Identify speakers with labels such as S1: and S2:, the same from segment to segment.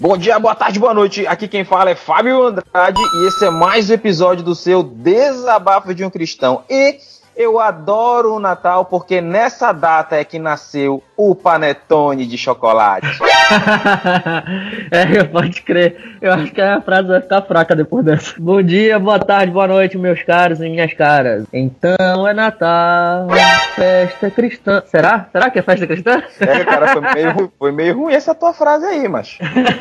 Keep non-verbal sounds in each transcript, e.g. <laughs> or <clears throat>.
S1: Bom dia, boa tarde, boa noite. Aqui quem fala é Fábio Andrade e esse é mais um episódio do seu Desabafo de um Cristão. E eu adoro o Natal porque nessa data é que nasceu o panetone de chocolate. <laughs>
S2: é, pode crer. Eu acho que a frase vai ficar fraca depois dessa. Bom dia, boa tarde, boa noite, meus caros e minhas caras. Então é Natal, festa cristã. Será? Será que é festa cristã?
S1: É, cara, foi meio, foi meio ruim essa tua frase aí, mas.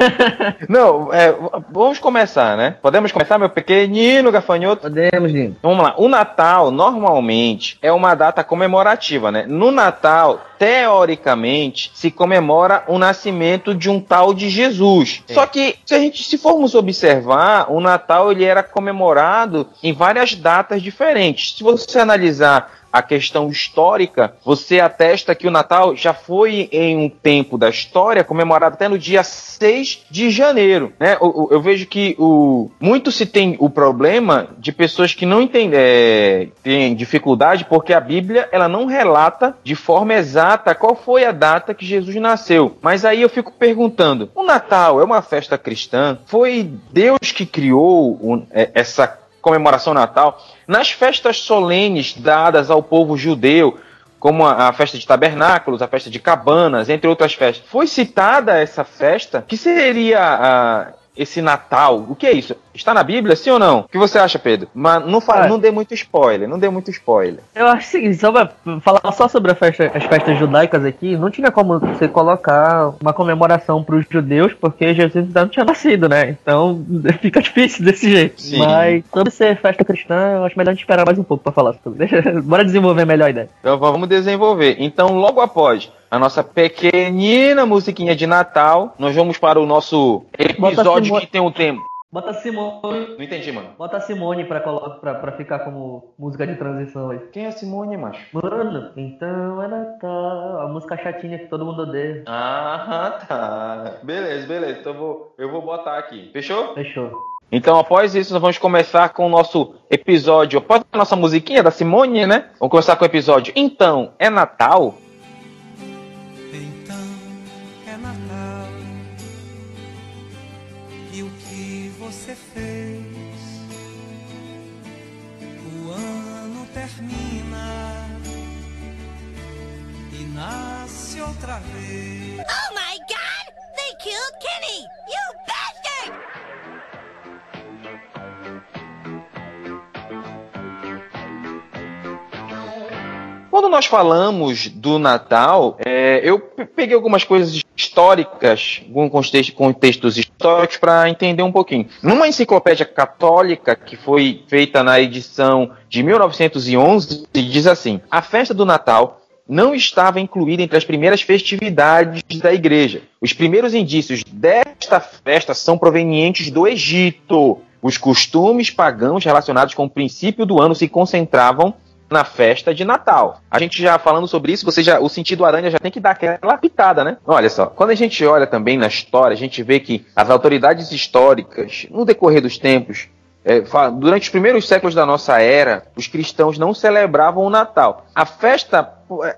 S1: <laughs> Não, é, vamos começar, né? Podemos começar, meu pequenino gafanhoto?
S2: Podemos, Dino.
S1: Vamos lá. O Natal, normalmente, é uma data comemorativa, né? No Natal, teoricamente, se comemora o nascimento de um tal de Jesus. Sim. Só que, se a gente se formos observar, o Natal ele era comemorado em várias datas diferentes. Se você analisar a questão histórica, você atesta que o Natal já foi em um tempo da história comemorado até no dia 6 de janeiro. Né? Eu, eu vejo que o, muito se tem o problema de pessoas que não entendem, é, têm dificuldade porque a Bíblia ela não relata de forma exata qual foi a data que Jesus nasceu. Mas aí eu fico perguntando: o Natal é uma festa cristã? Foi Deus que criou é, essa comemoração natal, nas festas solenes dadas ao povo judeu, como a, a, festa de tabernáculos, a festa de cabanas, entre outras festas. Foi citada essa festa, que seria a, esse Natal. O que é isso? Está na Bíblia, sim ou não? O que você acha, Pedro? Mas não, fala, ah. não dê muito spoiler, não dê muito spoiler.
S2: Eu acho o seguinte, só pra falar só sobre festa, as festas judaicas aqui, não tinha como você colocar uma comemoração para os judeus, porque Jesus ainda não tinha nascido, né? Então <laughs> fica difícil desse jeito. Sim. Mas sobre ser festa cristã, eu acho melhor a gente esperar mais um pouco para falar sobre. <laughs> Deixa, bora desenvolver melhor a ideia.
S1: Então vamos desenvolver. Então, logo após a nossa pequenina musiquinha de Natal. Nós vamos para o nosso episódio que tem um tema.
S2: Bota Simone.
S1: Não entendi, mano.
S2: Bota Simone pra, pra, pra ficar como música de transição aí.
S1: Quem é Simone, macho?
S2: Mano, então é Natal. A música chatinha que todo mundo odeia.
S1: Ah, tá. Beleza, beleza. Então eu vou, eu vou botar aqui. Fechou?
S2: Fechou.
S1: Então, após isso, nós vamos começar com o nosso episódio. Após a nossa musiquinha da Simone, né? Vamos começar com o episódio. Então, é Natal?
S3: Outra vez. Oh my god! They killed Kenny! You bastard!
S1: Quando nós falamos do Natal, é, eu peguei algumas coisas históricas, alguns contextos, contextos históricos, para entender um pouquinho. Numa enciclopédia católica que foi feita na edição de 1911, diz assim: a festa do Natal não estava incluída entre as primeiras festividades da igreja. Os primeiros indícios desta festa são provenientes do Egito. Os costumes pagãos relacionados com o princípio do ano se concentravam na festa de Natal. A gente já falando sobre isso, você já o sentido aranha já tem que dar aquela pitada, né? Olha só, quando a gente olha também na história, a gente vê que as autoridades históricas, no decorrer dos tempos, é, durante os primeiros séculos da nossa era, os cristãos não celebravam o Natal. A festa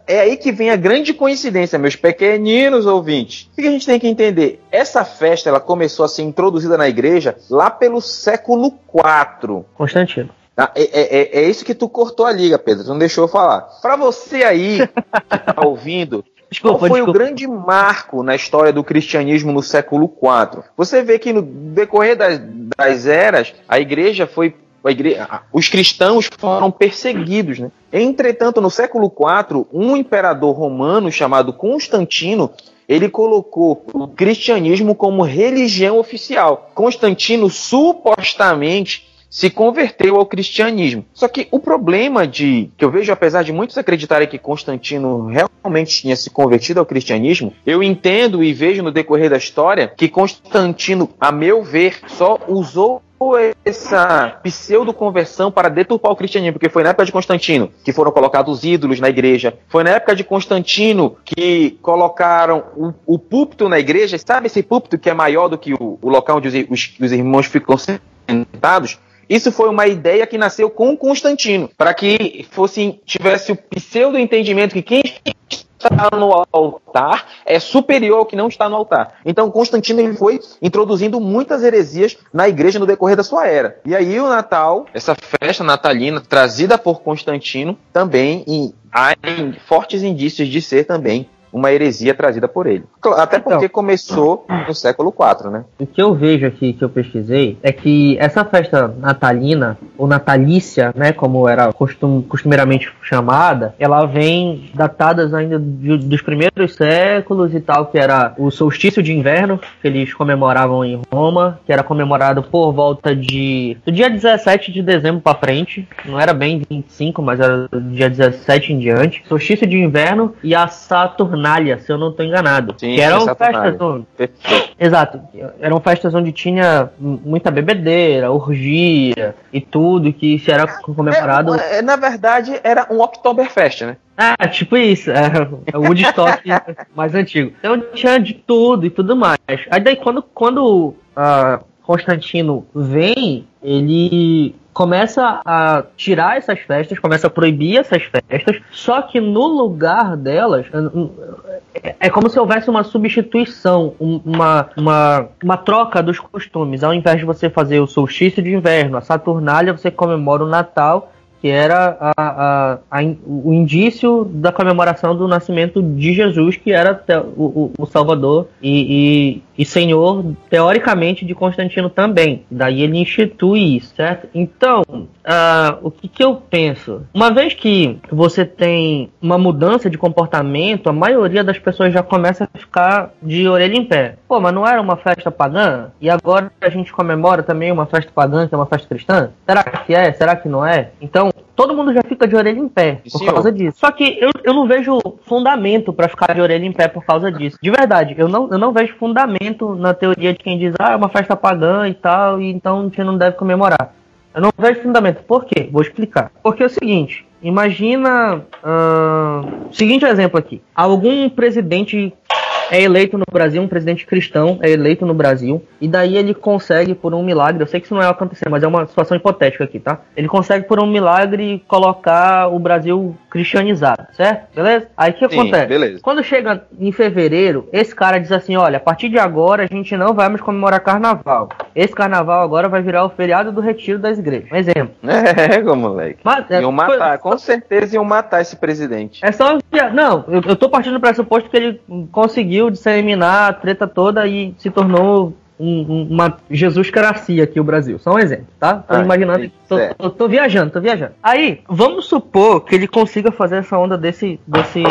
S1: é aí que vem a grande coincidência, meus pequeninos ouvintes. O que a gente tem que entender? Essa festa ela começou a ser introduzida na igreja lá pelo século IV.
S2: Constantino.
S1: Ah, é, é, é, é, isso que tu cortou a liga, Pedro. Tu não deixou eu falar. Para você aí que tá <laughs> ouvindo, Desculpa, Qual foi desculpa. o grande marco na história do cristianismo no século IV? Você vê que no decorrer das, das eras, a igreja foi. Igreja, os cristãos foram perseguidos. Né? Entretanto, no século IV, um imperador romano chamado Constantino ele colocou o cristianismo como religião oficial. Constantino supostamente se converteu ao cristianismo. Só que o problema de que eu vejo, apesar de muitos acreditarem que Constantino realmente tinha se convertido ao cristianismo, eu entendo e vejo no decorrer da história que Constantino, a meu ver, só usou essa pseudo-conversão para deturpar o cristianismo, porque foi na época de Constantino que foram colocados ídolos na igreja, foi na época de Constantino que colocaram o, o púlpito na igreja, sabe esse púlpito que é maior do que o, o local onde os, os, os irmãos ficam sentados? Isso foi uma ideia que nasceu com Constantino, para que fosse tivesse o pseudo entendimento que quem está no altar é superior ao que não está no altar. Então Constantino ele foi introduzindo muitas heresias na igreja no decorrer da sua era. E aí o Natal, essa festa natalina trazida por Constantino, também há fortes indícios de ser também uma heresia trazida por ele. Até então, porque começou no século IV, né?
S2: O que eu vejo aqui, que eu pesquisei, é que essa festa natalina, ou natalícia, né, como era costum, costumeiramente chamada, ela vem datadas ainda de, dos primeiros séculos e tal, que era o solstício de inverno, que eles comemoravam em Roma, que era comemorado por volta de do dia 17 de dezembro para frente, não era bem 25, mas era do dia 17 em diante. Solstício de inverno e a Saturn Saturnália, se eu não estou enganado.
S1: Sim, que eram festas onde...
S2: Exato. Eram festas onde tinha muita bebedeira, orgia e tudo que se era comemorado.
S1: É, é, na verdade, era um Oktoberfest, né?
S2: Ah, tipo isso, é, é o Woodstock <laughs> mais antigo. Então tinha de tudo e tudo mais. Aí daí quando, quando uh, Constantino vem, ele começa a tirar essas festas, começa a proibir essas festas, só que no lugar delas é, é como se houvesse uma substituição, uma, uma, uma troca dos costumes. Ao invés de você fazer o solstício de inverno, a Saturnália, você comemora o Natal que era a, a, a, o indício da comemoração do nascimento de Jesus, que era o, o, Salvador e, e, e, Senhor, teoricamente, de Constantino também. Daí ele institui isso, certo? Então, uh, o que, que eu penso? Uma vez que você tem uma mudança de comportamento, a maioria das pessoas já começa a ficar de orelha em pé. Pô, mas não era uma festa pagã? E agora a gente comemora também uma festa pagã, que é uma festa cristã? Será que é? Será que não é? Então, todo mundo já fica de orelha em pé por Senhor. causa disso. Só que eu, eu não vejo fundamento para ficar de orelha em pé por causa disso. De verdade, eu não, eu não vejo fundamento na teoria de quem diz, ah, é uma festa pagã e tal, e então a gente não deve comemorar. Eu não vejo fundamento. Por quê? Vou explicar. Porque é o seguinte, imagina. Uh, seguinte exemplo aqui. Algum presidente é eleito no Brasil, um presidente cristão é eleito no Brasil, e daí ele consegue, por um milagre, eu sei que isso não vai acontecer, mas é uma situação hipotética aqui, tá? Ele consegue, por um milagre, colocar o Brasil cristianizado, certo? Beleza? Aí o que Sim, acontece? Beleza. Quando chega em fevereiro, esse cara diz assim: olha, a partir de agora a gente não vai mais comemorar carnaval. Esse carnaval agora vai virar o feriado do retiro das igrejas. Um exemplo. <laughs>
S1: É, moleque. Mas, é, iam matar, foi, com certeza iam matar esse presidente.
S2: É só. Não, eu, eu tô partindo do pressuposto que ele conseguiu conseguiu disseminar a treta toda e se tornou um, uma Jesuscracia aqui o Brasil. Só um exemplo, tá? Tô ah, imaginando. Tô, tô, tô, viajando, tô viajando. Aí, vamos supor que ele consiga fazer essa onda desse. desse...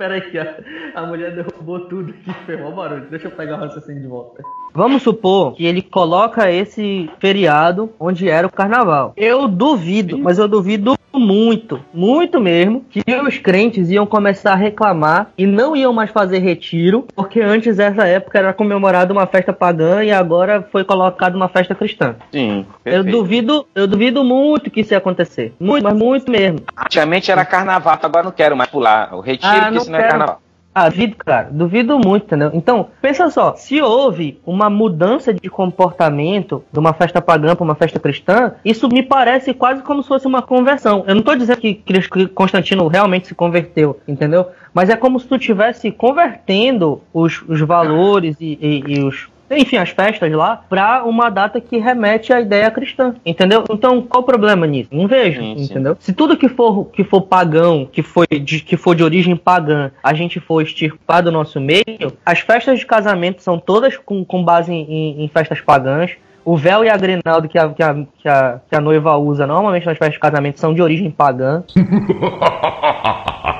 S2: Pera aí, a, a mulher derrubou tudo aqui, ferrou o barulho. Deixa eu pegar o raciocínio de volta. Vamos supor que ele coloca esse feriado onde era o carnaval. Eu duvido, mas eu duvido muito, muito mesmo, que os crentes iam começar a reclamar e não iam mais fazer retiro, porque antes dessa época era comemorada uma festa pagã e agora foi colocada uma festa cristã.
S1: Sim.
S2: Perfeito. Eu duvido, eu duvido muito que isso ia acontecer. Muito, mas muito mesmo.
S1: Antigamente era carnaval, agora não quero mais pular. O retiro ah, que isso não é carnaval.
S2: Ah, duvido, cara. Duvido muito, entendeu? Então, pensa só. Se houve uma mudança de comportamento de uma festa pagã para uma festa cristã, isso me parece quase como se fosse uma conversão. Eu não estou dizendo que Constantino realmente se converteu, entendeu? Mas é como se tu estivesse convertendo os, os valores e, e, e os enfim, as festas lá, para uma data que remete à ideia cristã, entendeu? Então, qual o problema nisso? Não vejo, sim, entendeu? Sim. Se tudo que for que for pagão, que foi de, que for de origem pagã, a gente for extirpar do nosso meio, as festas de casamento são todas com, com base em, em festas pagãs. O véu e a grinalda que a, que, a, que, a, que a noiva usa normalmente nas festas de casamento são de origem pagã. <laughs>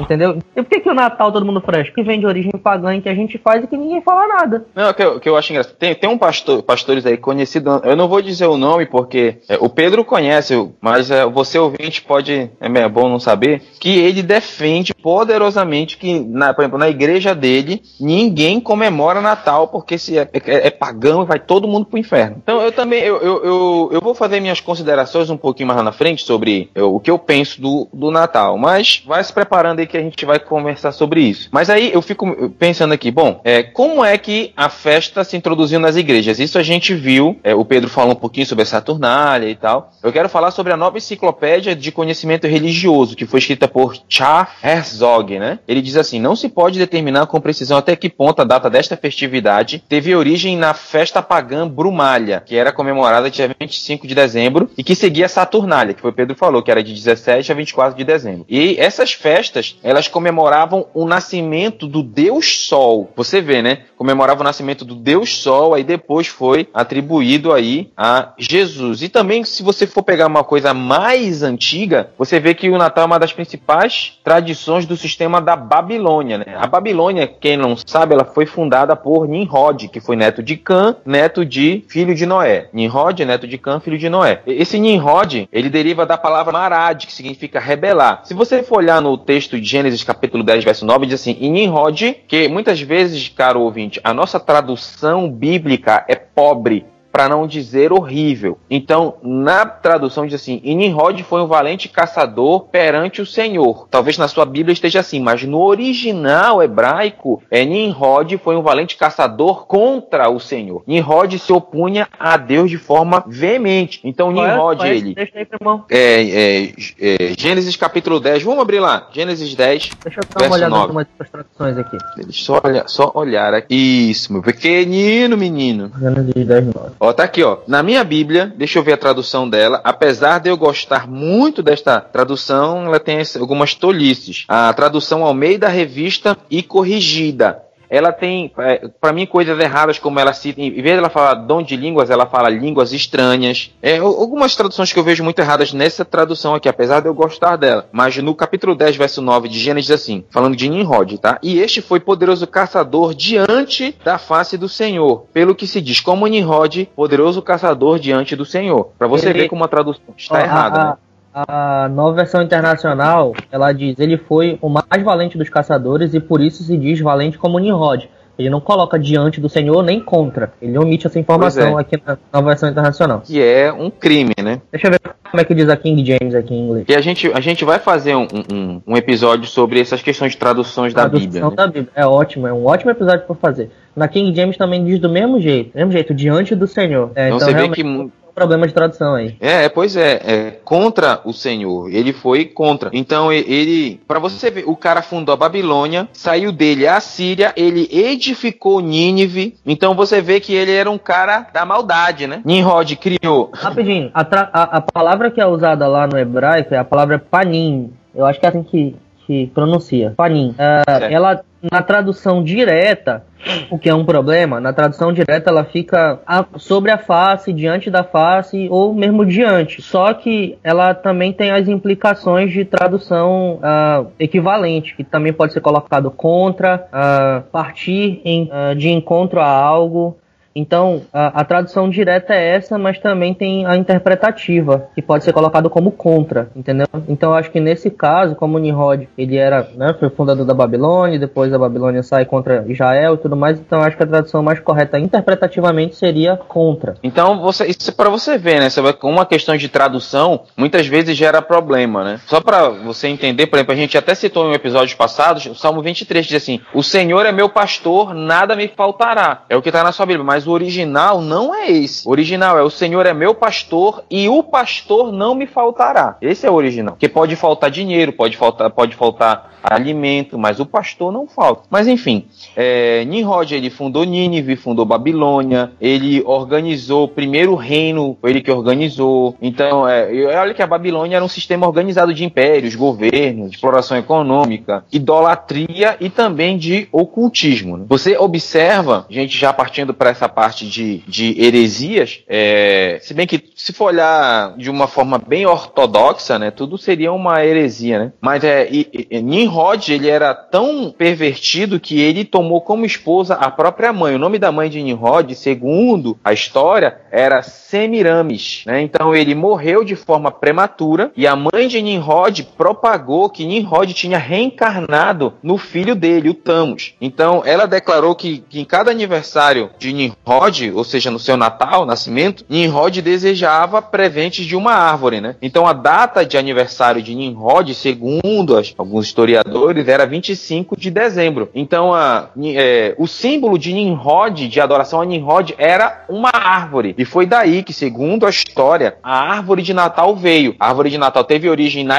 S2: Entendeu? E por que, que o Natal todo mundo fresco? Que vem de origem pagã que a gente faz e que ninguém fala nada.
S1: Não, que eu, que eu acho engraçado. Tem, tem um pastor, pastores aí conhecido, eu não vou dizer o nome porque é, o Pedro conhece, mas é, você ouvinte pode, é, é bom não saber, que ele defende poderosamente que, na, por exemplo, na igreja dele, ninguém comemora Natal porque se é, é, é pagão vai todo mundo pro inferno. Então eu também, eu, eu, eu, eu, vou fazer minhas considerações um pouquinho mais lá na frente sobre eu, o que eu penso do, do Natal, mas vai se preparar preparando aí que a gente vai conversar sobre isso. Mas aí eu fico pensando aqui, bom, é, como é que a festa se introduziu nas igrejas? Isso a gente viu, é, o Pedro falou um pouquinho sobre a Saturnália e tal. Eu quero falar sobre a nova enciclopédia de conhecimento religioso, que foi escrita por Charles Herzog, né? Ele diz assim: não se pode determinar com precisão até que ponto a data desta festividade teve origem na festa pagã Brumália, que era comemorada dia 25 de dezembro e que seguia a Saturnália, que foi o Pedro falou, que era de 17 a 24 de dezembro. E essas festas, elas comemoravam o nascimento do Deus Sol. Você vê, né? Comemorava o nascimento do Deus Sol, aí depois foi atribuído aí a Jesus. E também, se você for pegar uma coisa mais antiga, você vê que o Natal é uma das principais tradições do sistema da Babilônia, né? A Babilônia, quem não sabe, ela foi fundada por Nimrod, que foi neto de Cã, neto de filho de Noé. Nimrod, neto de Cã, filho de Noé. Esse Nimrod, ele deriva da palavra marad, que significa rebelar. Se você for olhar no texto de Gênesis capítulo 10, verso 9, diz assim, e Nimrod, que muitas vezes, caro ouvinte, a nossa tradução bíblica é pobre, para não dizer horrível. Então, na tradução diz assim: e Nimrod foi um valente caçador perante o Senhor. Talvez na sua Bíblia esteja assim, mas no original hebraico, é Nimrod foi um valente caçador contra o Senhor. Nimrod se opunha a Deus de forma veemente. Então, Nimrod, ele.
S2: Deixa aí.
S1: É, é, é, Gênesis capítulo 10. Vamos abrir lá. Gênesis 10.
S2: Deixa eu dar uma olhada em algumas traduções aqui.
S1: Deixa eu só, olhar, só olhar aqui. Isso, meu pequenino menino.
S2: Gênesis 10, 9.
S1: Ó, tá aqui, ó. Na minha Bíblia, deixa eu ver a tradução dela. Apesar de eu gostar muito desta tradução, ela tem algumas tolices. A tradução Almeida Revista e Corrigida. Ela tem, é, para mim, coisas erradas, como ela cita, em vez de ela falar dom de línguas, ela fala línguas estranhas. É, al- algumas traduções que eu vejo muito erradas nessa tradução aqui, apesar de eu gostar dela. Mas no capítulo 10, verso 9 de Gênesis, assim, falando de Nimrod, tá? E este foi poderoso caçador diante da face do Senhor. Pelo que se diz, como Nimrod, poderoso caçador diante do Senhor. Para você
S2: Ele-
S1: ver como a tradução está errada,
S2: a,
S1: né?
S2: A nova versão internacional, ela diz, ele foi o mais valente dos caçadores e por isso se diz valente como Nimrod. Ele não coloca diante do Senhor nem contra. Ele omite essa informação
S1: Pois é.
S2: aqui na nova versão internacional.
S1: Que é um crime, né?
S2: Deixa eu ver como é que diz a King James aqui em inglês.
S1: E a gente, a gente vai fazer um, um, um episódio sobre essas questões de traduções da
S2: Tradução
S1: Bíblia. né?
S2: da Bíblia. É ótimo, é um ótimo episódio pra fazer. Na King James também diz do mesmo jeito, mesmo jeito, diante do Senhor. É,
S1: Então,
S2: então
S1: você vê que
S2: um problema de tradução aí.
S1: É, pois é, é contra o Senhor. Ele foi contra. Então ele, Pra você ver, o cara fundou a Babilônia, saiu dele a Síria, ele edificou Nínive. Então você vê que ele era um cara da maldade, né? Nimrod criou.
S2: Rapidinho, a, a- a palavra que é usada lá no hebraico é a palavra panim. Eu acho que é assim que, que pronuncia. Panim. Ah,
S1: Certo.
S2: ela, na tradução direta, o que é um problema, na tradução direta ela fica a- sobre a face, diante da face ou mesmo diante. Só que ela também tem as implicações de tradução ah, equivalente, que também pode ser colocado contra, ah, partir em, ah, de encontro a algo. Então, a, a tradução direta é essa, mas também tem a interpretativa, que pode ser colocado como contra, entendeu? Então, acho que nesse caso, como Nimrod, ele era, né, foi fundador da Babilônia, depois a Babilônia sai contra Israel e tudo mais, então acho que a tradução mais correta interpretativamente seria contra.
S1: Então, você, isso é pra você ver, né? Você com uma questão de tradução, muitas vezes gera problema, né? Só pra você entender, por exemplo, a gente até citou em episódios passados, o Salmo 23 diz assim: O Senhor é meu pastor, nada me faltará. É o que tá na sua Bíblia, mas o original não é esse. O original é: O Senhor é meu pastor e o pastor não me faltará. Esse é o original. Porque pode faltar dinheiro, pode faltar, pode faltar alimento, mas o pastor não falta. Mas enfim, é, Nimrod ele fundou Nínive, fundou Babilônia, ele organizou o primeiro reino, foi ele que organizou. Então, é, olha que a Babilônia era um sistema organizado de impérios, governos, exploração econômica, idolatria e também de ocultismo. né? Você observa, gente já partindo para essa parte de, de heresias, é, se bem que se for olhar de uma forma bem ortodoxa, né, tudo seria uma heresia, né? Mas é, e, e, Nimrod, ele era tão pervertido que ele tomou como esposa a própria mãe. O nome da mãe de Nimrod, segundo a história, era Semiramis, né? Então ele morreu de forma prematura e a mãe de Nimrod propagou que Nimrod tinha reencarnado no filho dele, o Tamus. Então ela declarou que, que em cada aniversário de Nimrod Nimrod, ou seja, no seu Natal, nascimento, Nimrod desejava presentes de uma árvore, né? Então a data de aniversário de Nimrod, segundo as, alguns historiadores, era 25 de dezembro. Então a, é, o símbolo de Nimrod, de adoração a Nimrod, era uma árvore. E foi daí que, segundo a história, a árvore de Natal veio. A árvore de Natal teve origem na,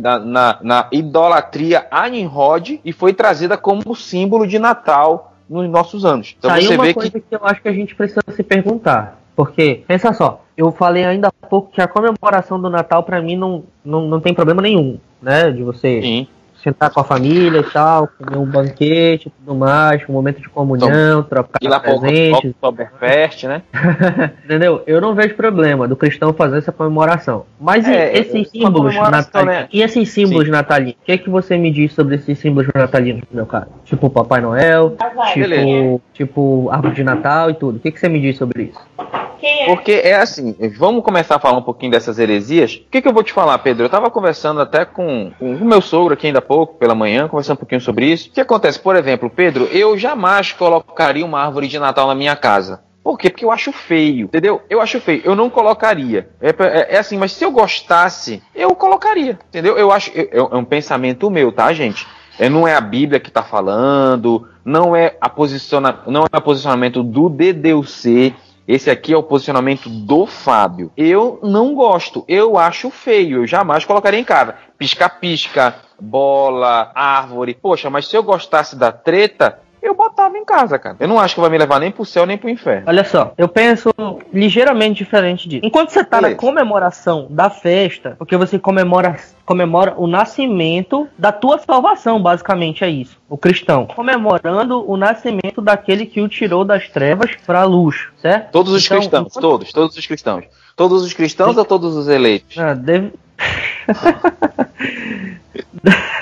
S1: na, na, na idolatria a Nimrod e foi trazida como símbolo de Natal nos nossos anos.
S2: Então Saiu você uma vê coisa que... que eu acho que a gente precisa se perguntar. Porque, pensa só, eu falei ainda há pouco que a comemoração do Natal para mim não, não, não tem problema nenhum, né? De você Sim sentar com a família e tal, comer um banquete e tudo mais, um momento de comunhão, então, trocar
S1: ir lá presentes. Oktoberfest, né? <laughs>
S2: Entendeu? Eu não vejo problema do cristão fazer essa comemoração. Mas é, e esses símbolos natalinos? Né? E esses símbolos Sim. natalinos? O que é que você me diz sobre esses símbolos natalinos, meu cara? Tipo Papai Noel, tipo, tipo árvore de Natal e tudo. O que, é que você me diz sobre isso?
S1: É? Porque é assim, vamos começar a falar um pouquinho dessas heresias. O que, que eu vou te falar, Pedro? Eu estava conversando até com, com o meu sogro aqui ainda há pouco, pela manhã, conversando um pouquinho sobre isso. O que acontece? Por exemplo, Pedro, eu jamais colocaria uma árvore de Natal na minha casa. Por quê? Porque eu acho feio, entendeu? Eu acho feio. Eu não colocaria. É, é, é assim, mas se eu gostasse, eu colocaria, entendeu? Eu acho. É, é um pensamento meu, tá, gente? É, não é a Bíblia que está falando, não é a posiciona, não é o posicionamento do DDUC, esse aqui é o posicionamento do Fábio. Eu não gosto, eu acho feio, eu jamais colocaria em casa. Pisca-pisca, bola, árvore. Poxa, mas se eu gostasse da treta, eu botava em casa, cara. Eu não acho que vai me levar nem pro céu nem pro inferno.
S2: Olha só, eu penso ligeiramente diferente disso. Enquanto você tá Beleza. na comemoração da festa, porque você comemora, comemora o nascimento da tua salvação, basicamente é isso. O cristão. Comemorando o nascimento daquele que o tirou das trevas para a luz, certo?
S1: Todos os então, cristãos, enquanto... todos, todos os cristãos. Todos os cristãos ou todos os eleitos?
S2: Ah, deve... <laughs>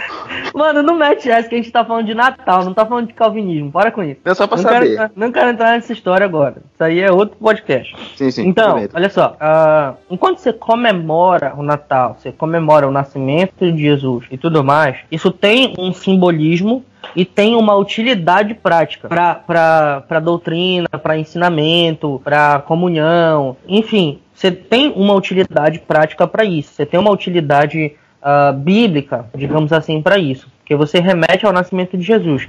S2: Mano, não mete essa que a gente tá falando de Natal, não tá falando de calvinismo. Para com isso.
S1: É só pra
S2: não
S1: saber.
S2: Quero, não quero entrar nessa história agora. Isso aí é outro podcast.
S1: Sim, sim.
S2: Então, olha só. Uh, enquanto você comemora o Natal, você comemora o nascimento de Jesus e tudo mais, isso tem um simbolismo e tem uma utilidade prática para doutrina, para ensinamento, para comunhão, enfim, você tem uma utilidade prática para isso. Você tem uma utilidade uh, bíblica, digamos assim, para isso, porque você remete ao nascimento de Jesus.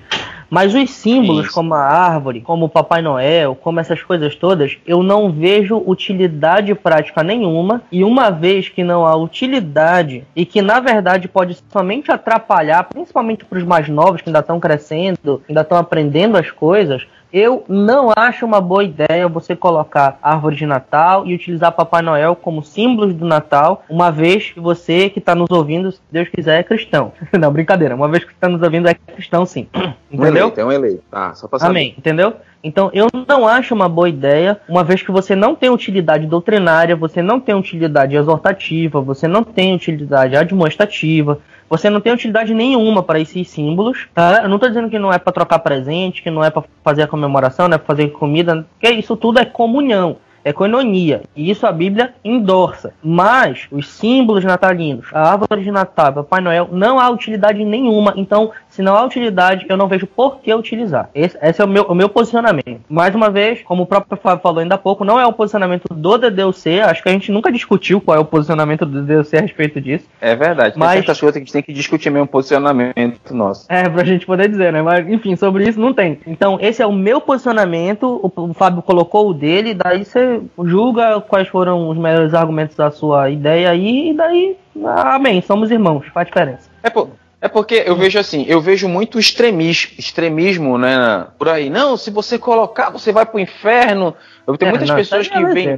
S2: Mas os símbolos, isso. como a árvore, como o Papai Noel, como essas coisas todas, eu não vejo utilidade prática nenhuma. E uma vez que não há utilidade e que na verdade pode somente atrapalhar, principalmente para os mais novos que ainda estão crescendo, ainda estão aprendendo as coisas, eu não acho uma boa ideia você colocar árvore de Natal e utilizar Papai Noel como símbolos do Natal, uma vez que você que está nos ouvindo, se Deus quiser, é cristão. <laughs> não, brincadeira. Uma vez que está nos ouvindo, é cristão sim. <clears throat> Entendeu? Um
S1: eleito, é um eleito. Tá, só.
S2: Amém. Entendeu? Então eu não acho uma boa ideia, uma vez que você não tem utilidade doutrinária, você não tem utilidade exortativa, você não tem utilidade admoestativa, você não tem utilidade nenhuma para esses símbolos, tá? Eu não estou dizendo que não é para trocar presente, que não é para fazer a comemoração, não é para fazer comida, porque isso tudo é comunhão é coinonia. E isso a Bíblia endorça. Mas os símbolos natalinos, a árvore de Natal, Papai Noel, não há utilidade nenhuma. Então, se não há utilidade, eu não vejo por que utilizar. Esse, esse é o meu, o meu posicionamento. Mais uma vez, como o próprio Fábio falou ainda há pouco, não é o posicionamento do DDUC. Acho que a gente nunca discutiu qual é o posicionamento do DDUC a respeito disso.
S1: É verdade. Mas... Tem certas coisas que a gente tem que discutir mesmo o posicionamento nosso.
S2: É, pra gente poder dizer, né? Mas, enfim, sobre isso não tem. Então, esse é o meu posicionamento. O, o Fábio colocou o dele, daí você julga quais foram os melhores argumentos da sua ideia aí, e daí, amém, somos irmãos, faz diferença.
S1: É, por, é porque eu vejo assim, eu vejo muito extremismo, extremismo, né, por aí. Não, se você colocar, você vai pro inferno. Eu tenho é, muitas não, pessoas que veem.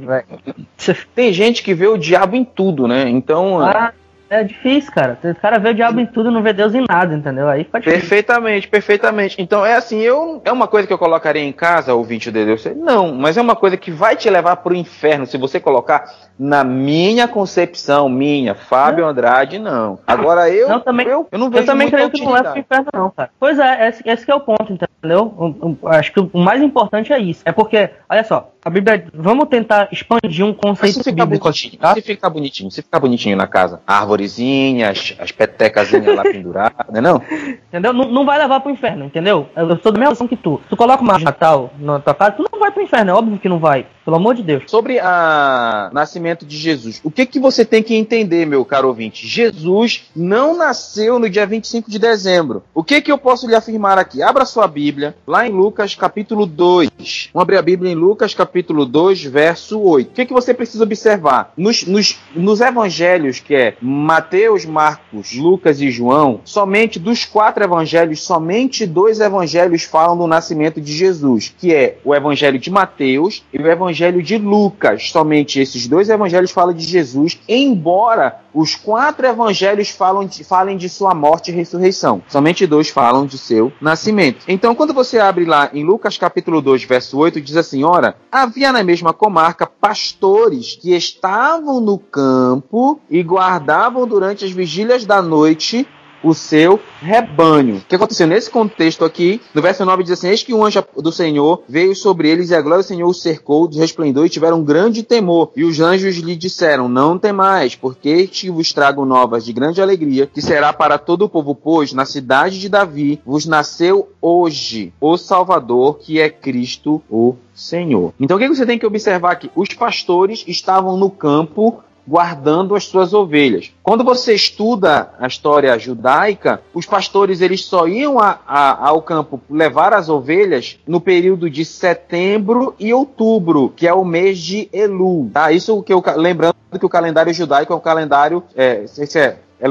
S1: Tem gente que vê o diabo em tudo, né? Então.
S2: Ah, é difícil, cara. O cara vê o diabo em tudo e não vê Deus em nada, entendeu? Aí
S1: fica difícil. Perfeitamente, perfeitamente. Então é assim, eu é uma coisa que eu colocaria em casa, ouvinte de Deus? Não, mas é uma coisa que vai te levar pro inferno se você colocar na minha concepção, minha, Fábio não. Andrade, não. Agora eu,
S2: não, também, eu, eu não vejo Eu também creio que não leva pro inferno, não, cara. Pois é, esse, esse é o ponto, entendeu? acho que o mais importante é isso. É porque, olha só, a Bíblia. Vamos tentar expandir um conceito
S1: se ficar bíblico. Bonitinho, tá? Se ficar bonitinho, se ficar bonitinho na casa, árvore árvorezinhas, as petecazinhas lá <laughs> penduradas, né não?
S2: Entendeu? Não, não vai levar pro inferno, entendeu? Eu sou da mesma opção que tu. Se tu coloca uma árvore Natal na tua casa, tu não vai pro inferno, é óbvio que não vai. Pelo amor de Deus.
S1: Sobre o nascimento de Jesus, o que que você tem que entender, meu caro ouvinte? Jesus não nasceu no dia 25 de dezembro. O que que eu posso lhe afirmar aqui? Abra sua Bíblia, lá em Lucas capítulo 2. Vamos abrir a Bíblia em Lucas capítulo 2, verso 8. O que que você precisa observar? Nos, nos, nos evangelhos, que é Mateus, Marcos, Lucas e João, somente dos quatro evangelhos, somente dois evangelhos falam do nascimento de Jesus, que é o evangelho de Mateus e o evangelho de Lucas. Somente esses dois evangelhos falam de Jesus, embora os quatro evangelhos falam de, falem de sua morte e ressurreição. Somente dois falam de seu nascimento. Então, quando você abre lá em Lucas capítulo 2, verso 8, diz assim: Ora, havia na mesma comarca pastores que estavam no campo e guardavam durante as vigílias da noite o seu rebanho. O que aconteceu nesse contexto aqui? No verso 9 diz assim: Eis que o anjo do Senhor veio sobre eles e a glória do Senhor os cercou de resplendor e tiveram um grande temor. E os anjos lhe disseram: Não temais, porque te vos trago novas de grande alegria, que será para todo o povo, pois na cidade de Davi vos nasceu hoje o Salvador, que é Cristo o Senhor. Então o que você tem que observar aqui? Os pastores estavam no campo guardando as suas ovelhas. Quando você estuda a história judaica, os pastores eles só iam a, a, ao campo levar as ovelhas no período de setembro e outubro, que é o mês de Elul. Tá? Isso que eu lembrando que o calendário judaico é um calendário é, se é, é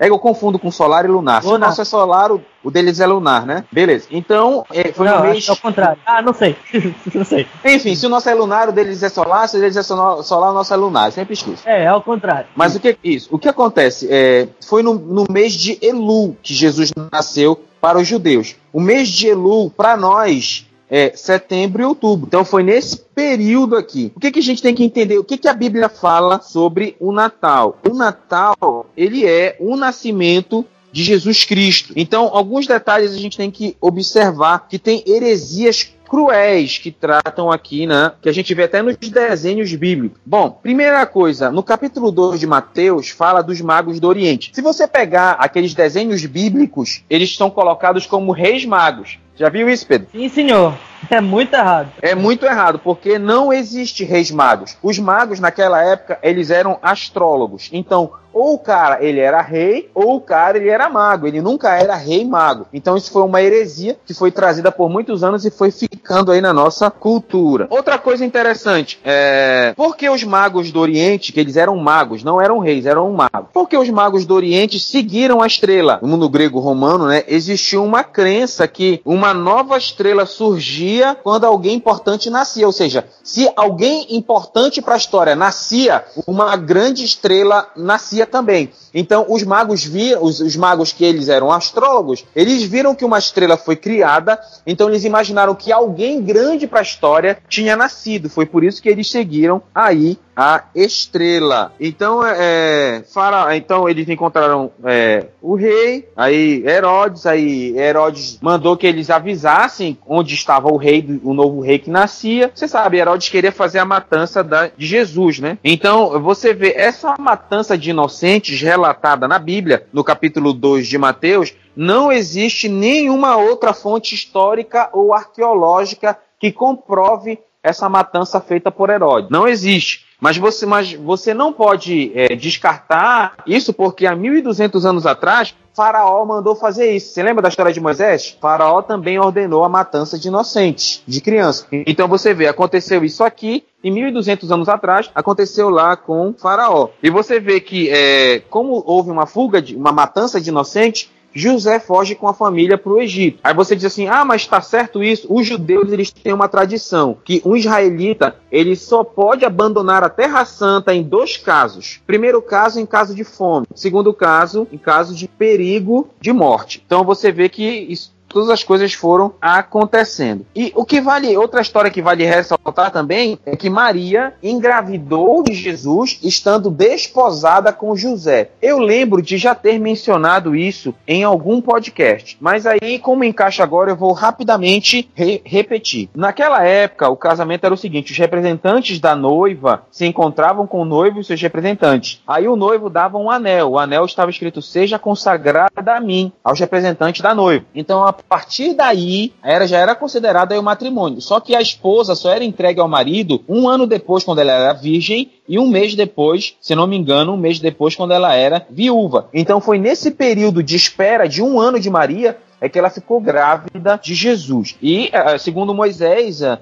S1: é que eu confundo com solar e lunar. lunar. Se o nosso é solar, o, o deles é lunar, né? Beleza. Então, é, foi
S2: não,
S1: no mês.
S2: É o contrário. Ah, não sei. <laughs> não sei.
S1: Enfim, se o nosso é lunar, o deles é solar, se o deles é solar, o nosso é lunar. Eu sempre esqueço.
S2: É, é o contrário.
S1: Mas o que isso? O que acontece? É, foi no, no mês de Elul que Jesus nasceu para os judeus. O mês de Elul, para nós, é, setembro e outubro. Então foi nesse período aqui. O que, que a gente tem que entender? O que, que a Bíblia fala sobre o Natal? O Natal, ele é o nascimento de Jesus Cristo. Então, alguns detalhes a gente tem que observar que tem heresias cruéis que tratam aqui, né? Que a gente vê até nos desenhos bíblicos. Bom, primeira coisa, no capítulo 2 de Mateus fala dos magos do Oriente. Se você pegar aqueles desenhos bíblicos, eles são colocados como reis magos. Já viu isso, Pedro?
S2: Sim, senhor. É muito errado.
S1: É muito errado, porque não existe reis magos. Os magos, naquela época, eles eram astrólogos. Então, ou o cara ele era rei, ou o cara ele era mago. Ele nunca era rei mago. Então isso foi uma heresia que foi trazida por muitos anos e foi ficando aí na nossa cultura. Outra coisa interessante é porque os magos do Oriente, que eles eram magos, não eram reis, eram magos. Porque os magos do Oriente seguiram a estrela. No mundo grego romano, né, existia uma crença que uma nova estrela surgia quando alguém importante nascia. Ou seja, se alguém importante para a história nascia, uma grande estrela nascia também. Então, os magos viram, os, os, magos que eles eram astrólogos, eles viram que uma estrela foi criada, então eles imaginaram que alguém grande para a história tinha nascido. Foi por isso que eles seguiram aí a estrela. Então, é, é fara, então eles encontraram é, o rei, aí Herodes, aí Herodes mandou que eles avisassem onde estava o rei, o novo rei que nascia. Você sabe, Herodes queria fazer a matança da, de Jesus, né? Então, você vê essa matança de inocentes relatada na Bíblia, no capítulo 2 de Mateus, não existe nenhuma outra fonte histórica ou arqueológica que comprove essa matança feita por Herodes. Não existe. Mas você, mas você não pode é, descartar isso porque há 1.200 anos atrás, Faraó mandou fazer isso. Você lembra da história de Moisés? Faraó também ordenou a matança de inocentes, de crianças. Então você vê, aconteceu isso aqui, e 1.200 anos atrás, aconteceu lá com Faraó. E você vê que, é, como houve uma fuga, de, uma matança de inocentes, José foge com a família para o Egito. Aí você diz assim: ah, mas está certo isso? Os judeus eles têm uma tradição que um israelita ele só pode abandonar a Terra Santa em dois casos. Primeiro caso em caso de fome, segundo caso em caso de perigo de morte. Então você vê que isso todas as coisas foram acontecendo. E o que vale, outra história que vale ressaltar também é que Maria engravidou de Jesus estando desposada com José. Eu lembro de já ter mencionado isso em algum podcast, mas aí, como encaixa agora, eu vou rapidamente re repetir. Naquela época, o casamento era o seguinte: os representantes da noiva se encontravam com o noivo e seus representantes. Aí o noivo dava um anel, o anel estava escrito: Seja consagrada a mim, aos representantes da noiva. Então, a partir daí, era, já era considerado aí o matrimônio. Só que a esposa só era entregue ao marido um ano depois, quando ela era virgem, e um mês depois, se não me engano, um mês depois, quando ela era viúva. Então, foi nesse período de espera de um ano de Maria é que ela ficou grávida de Jesus. E, eh, segundo Moisés, eh,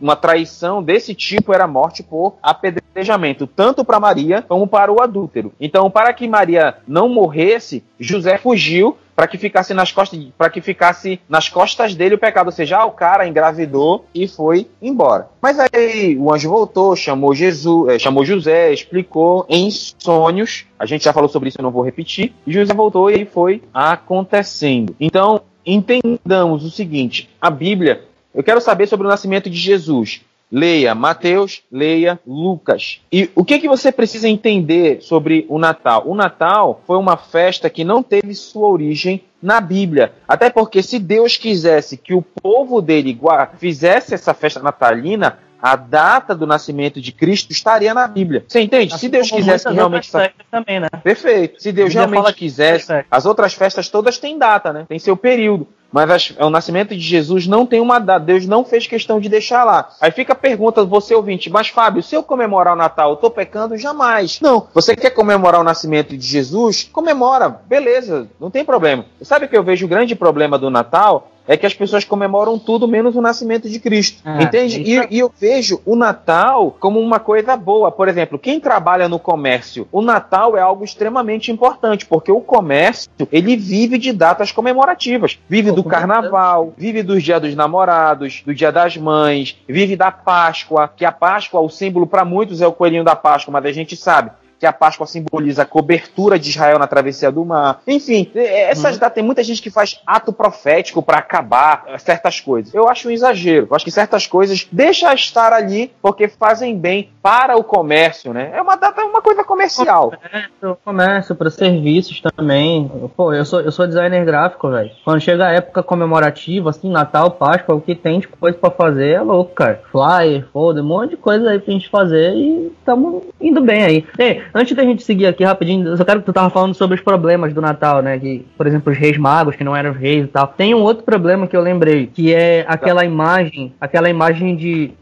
S1: uma traição desse tipo era morte por apedrejamento, tanto para Maria como para o adúltero. Então, para que Maria não morresse, José fugiu para que ficasse nas costas para que ficasse nas costas dele o pecado, ou seja, ah, o cara engravidou e foi embora. Mas aí o anjo voltou, chamou Jesus, eh, chamou José, explicou em sonhos. A gente já falou sobre isso, eu não vou repetir. E José voltou e foi acontecendo. Então, entendamos o seguinte: a Bíblia, eu quero saber sobre o nascimento de Jesus. Leia Mateus, leia Lucas. E o que, que você precisa entender sobre o Natal? O Natal foi uma festa que não teve sua origem na Bíblia. Até porque se Deus quisesse que o povo dele fizesse essa festa natalina, a data do nascimento de Cristo estaria na Bíblia. Você entende?
S2: Assim
S1: se Deus quisesse realmente.
S2: também, né?
S1: Perfeito. Se Deus realmente
S2: fala
S1: quisesse. As outras festas todas têm data, né? Tem seu período. Mas as- o nascimento de Jesus não tem uma data. Deus não fez questão de deixar lá. Aí fica a pergunta, você ouvinte, mas Fábio, se eu comemorar o Natal, eu tô pecando? Jamais. Não. Você quer comemorar o nascimento de Jesus? Comemora. Beleza. Não tem problema. Sabe que eu vejo o grande problema do Natal? É que as pessoas comemoram tudo menos o nascimento de Cristo.
S2: Ah,
S1: entende? E, e eu vejo o Natal como uma coisa boa. Por exemplo, quem trabalha no comércio, o Natal é algo extremamente importante, porque o comércio, ele vive de datas comemorativas. Vive do
S2: com
S1: carnaval, vive dos dias dos namorados, do dia das mães, vive da Páscoa, que a Páscoa, o símbolo para muitos é o coelhinho da Páscoa, mas a gente sabe que a Páscoa simboliza a cobertura de Israel na travessia do mar. Enfim, é- essas datas tem muita gente que faz ato profético para acabar eh, certas coisas. Eu acho um exagero. Eu acho que certas coisas deixa estar ali porque fazem bem para o comércio, né? É uma data, uma coisa comercial.
S2: Comércio, comércio para serviços também. Pô, eu sou, eu sou designer gráfico, velho. Quando chega a época comemorativa, assim, Natal, Páscoa, o que tem de coisa pra fazer é louco, cara. Flyer, folder, um monte de coisa aí pra gente fazer e estamos indo bem aí. Ei, antes da gente seguir aqui rapidinho, eu só quero que tu tava falando sobre os problemas do Natal, né? Que, por exemplo, os reis magos, que não eram reis e tal. Tem um outro problema que eu lembrei, que é aquela imagem, aquela imagem de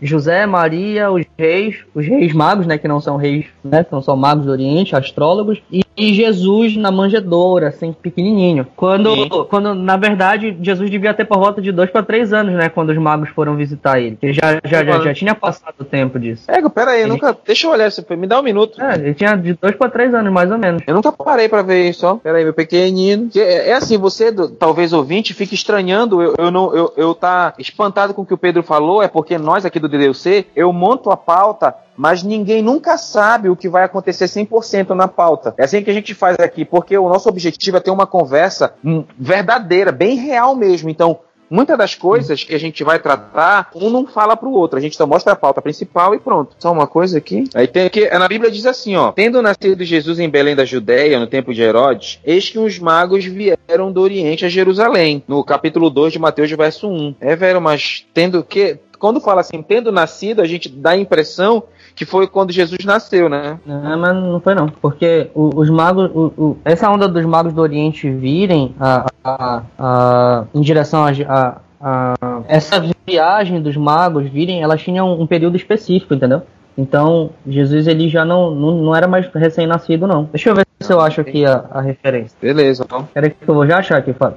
S2: José, Maria, os reis, os reis magos, né? Que não são reis, né? São magos do Oriente, astrólogos, e, e Jesus na manjedoura, assim, pequenininho. Quando,
S1: Sim.
S2: quando, na verdade, Jesus devia ter por volta de dois para três anos, né? Quando os magos foram visitar ele. Ele já, já, já, já tinha passado o tempo disso.
S1: Ego, pera aí,
S2: Ele-
S1: nunca. Deixa eu olhar isso. Me dá um minuto.
S2: É, ele tinha de dois para três anos, mais ou menos.
S1: Eu nunca parei pra ver isso, ó. Pera aí, meu pequenino. Que É, é assim, você, do- talvez ouvinte, fica estranhando. Eu, eu não, eu, eu tá espantado com o que o Pedro falou, é porque nós aqui do DDUC, eu monto a pauta, mas ninguém nunca sabe o que vai acontecer 100% na pauta. É assim que a gente faz aqui, porque o nosso objetivo é ter uma conversa hum, verdadeira, bem real mesmo. Então, Muitas das coisas que a gente vai tratar, um não fala pro outro. A gente só mostra a pauta principal e pronto. Só uma coisa aqui. Aí tem aqui, na Bíblia diz assim, ó. Tendo nascido Jesus em Belém da Judéia, no tempo de Herodes, eis que uns magos vieram do Oriente a Jerusalém. No capítulo 2 de Mateus, verso 1. É, velho, mas tendo que... Quando fala assim, tendo nascido, a gente dá a impressão que foi quando Jesus nasceu, né?
S2: É, mas não foi não, porque os magos, o- o- essa onda dos magos do Oriente virem a, a- a- em direção a, a- essa viagem dos magos virem, elas tinham um período específico, entendeu? Então Jesus ele já não, não, não era mais recém-nascido não. Deixa eu ver se eu acho aqui a, a referência.
S1: Beleza, então.
S2: Peraí que eu vou já achar aqui, Fábio.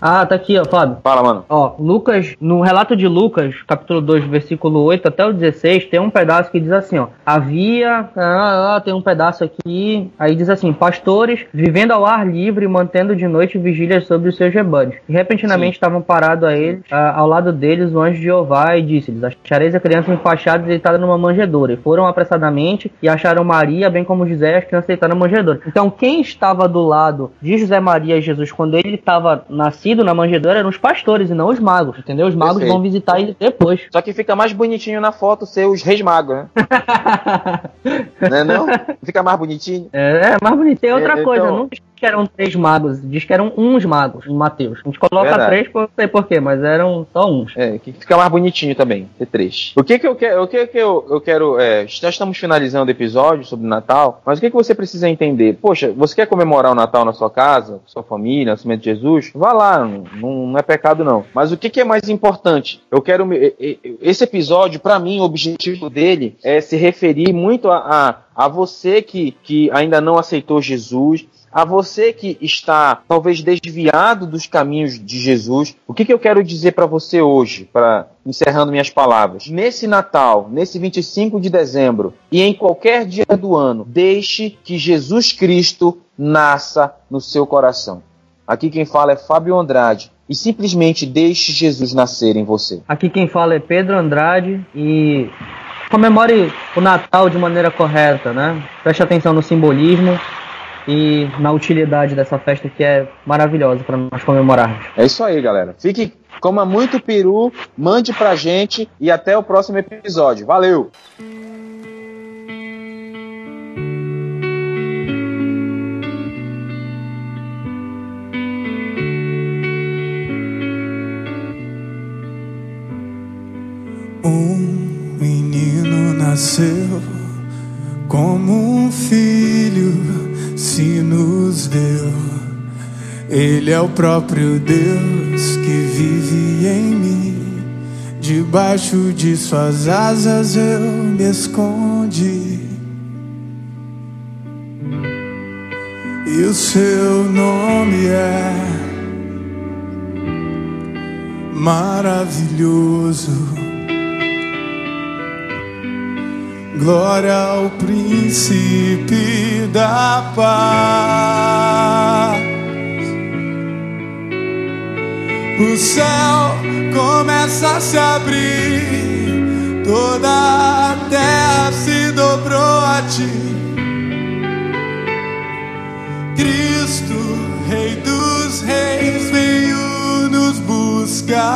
S2: Ah, tá aqui, ó, Fábio.
S1: Fala, mano.
S2: Ó, Lucas, no relato de Lucas, capítulo 2, versículo 8 até o 16, tem um pedaço que diz assim, ó. Havia, ah, ah, tem um pedaço aqui, aí diz assim, pastores vivendo ao ar livre, mantendo de noite vigílias sobre os seus rebanhos. E repentinamente estavam parados a eles, ah, ao lado deles, o anjo de Jeová e disse-lhes, achareis a criança enfaixada e deitada numa manjedoura. E foram apressadamente e acharam Maria, bem como José, as crianças deitadas na manjedoura. Então, quem estava do lado de José Maria e Jesus quando ele estava nascido nascido na manjedoura eram os pastores e não os magos, entendeu? Os magos
S1: Perfeito.
S2: vão visitar ele depois.
S1: Só que fica mais bonitinho na foto ser os reis magos, né? <laughs> né não? Fica mais bonitinho.
S2: É, é mais bonito. Tem outra
S1: É,
S2: coisa,
S1: então-
S2: não que eram três magos, diz que eram uns magos em Mateus. A gente coloca
S1: Verdade.
S2: três, por- não sei porquê, mas eram só uns.
S1: É, que fica mais bonitinho também, ter três. O que que eu quero, o que que eu, eu quero, é, já estamos finalizando o episódio sobre o Natal, mas o que que você precisa entender? Poxa, você quer comemorar o Natal na sua casa, com sua família, nascimento de Jesus? Vá lá, não, não é pecado não. Mas o que que é mais importante? Eu quero, esse episódio, para mim, o objetivo dele é se referir muito a, a, a você que, que ainda não aceitou Jesus, a você que está talvez desviado dos caminhos de Jesus, o que, que eu quero dizer para você hoje, para encerrando minhas palavras? Nesse Natal, nesse 25 de dezembro e em qualquer dia do ano, deixe que Jesus Cristo nasça no seu coração. Aqui quem fala é Fábio Andrade e simplesmente deixe Jesus nascer em você.
S2: Aqui quem fala é Pedro Andrade e comemore o Natal de maneira correta, né? Preste atenção no simbolismo e na utilidade dessa festa que é maravilhosa para nós comemorarmos.
S1: É isso aí, galera. Fique, coma muito peru, mande pra gente e até o próximo episódio. Valeu!
S4: É o próprio Deus que vive em mim. Debaixo de suas asas eu me escondi. E o seu nome é maravilhoso. Glória ao príncipe da paz. O céu começa a se abrir, toda a terra se dobrou a ti. Cristo, Rei dos Reis, veio nos buscar.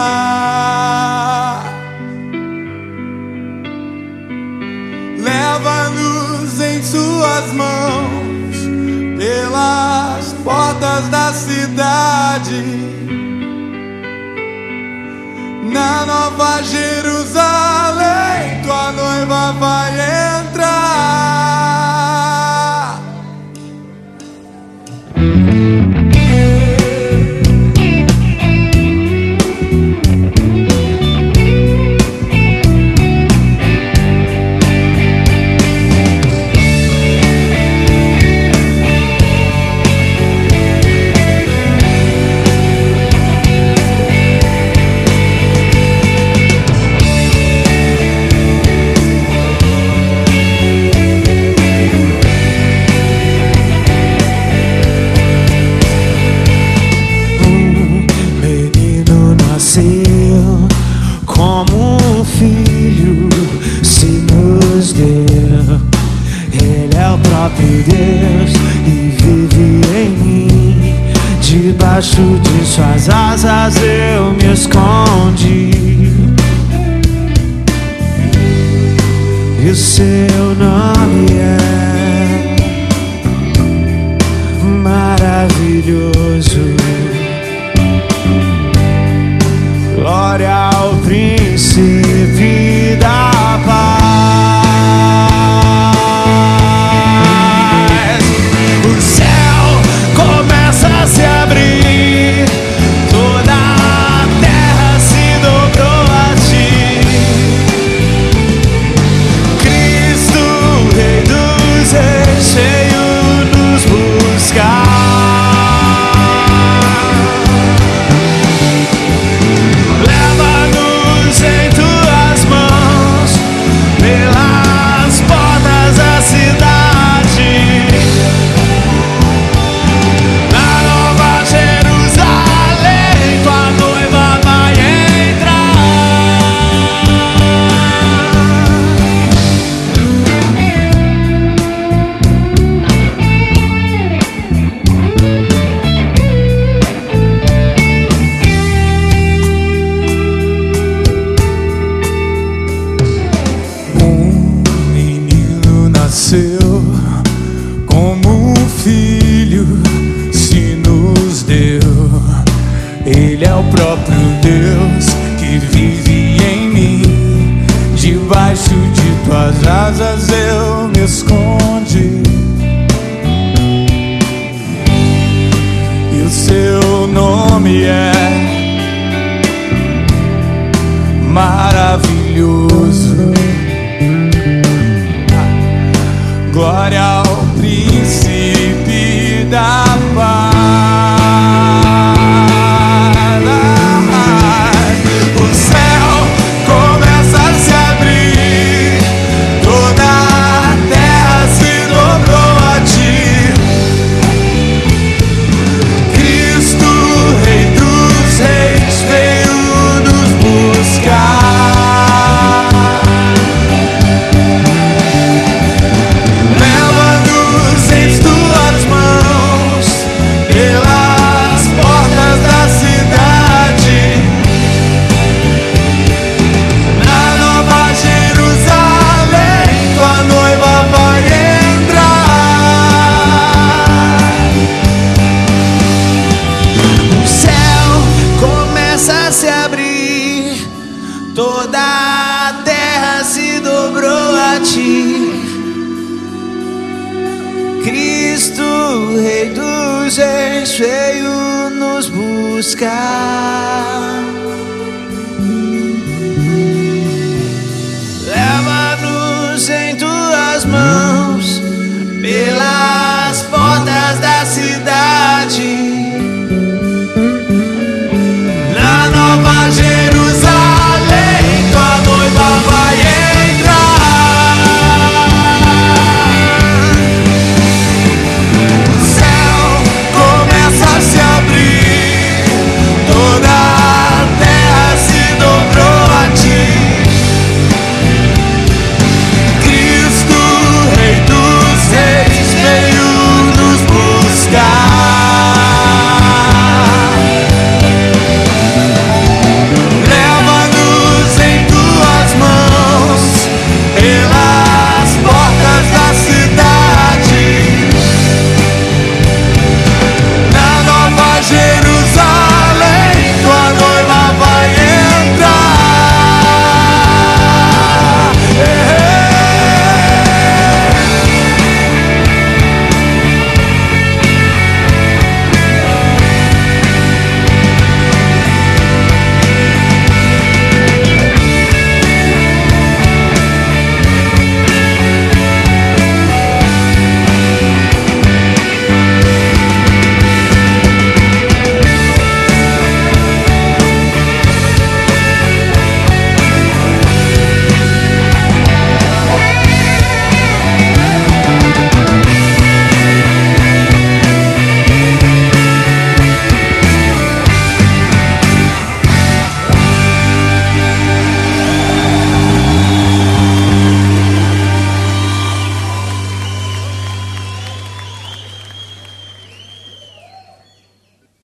S4: Leva-nos em suas mãos pelas portas da cidade. Na nova Jerusalém, tua noiva vai entrar. Nasceu como um filho, se nos deu. Ele é o próprio Deus que vive em mim. Debaixo de tuas asas eu me escondi. E o seu nome é maravilhoso. Glória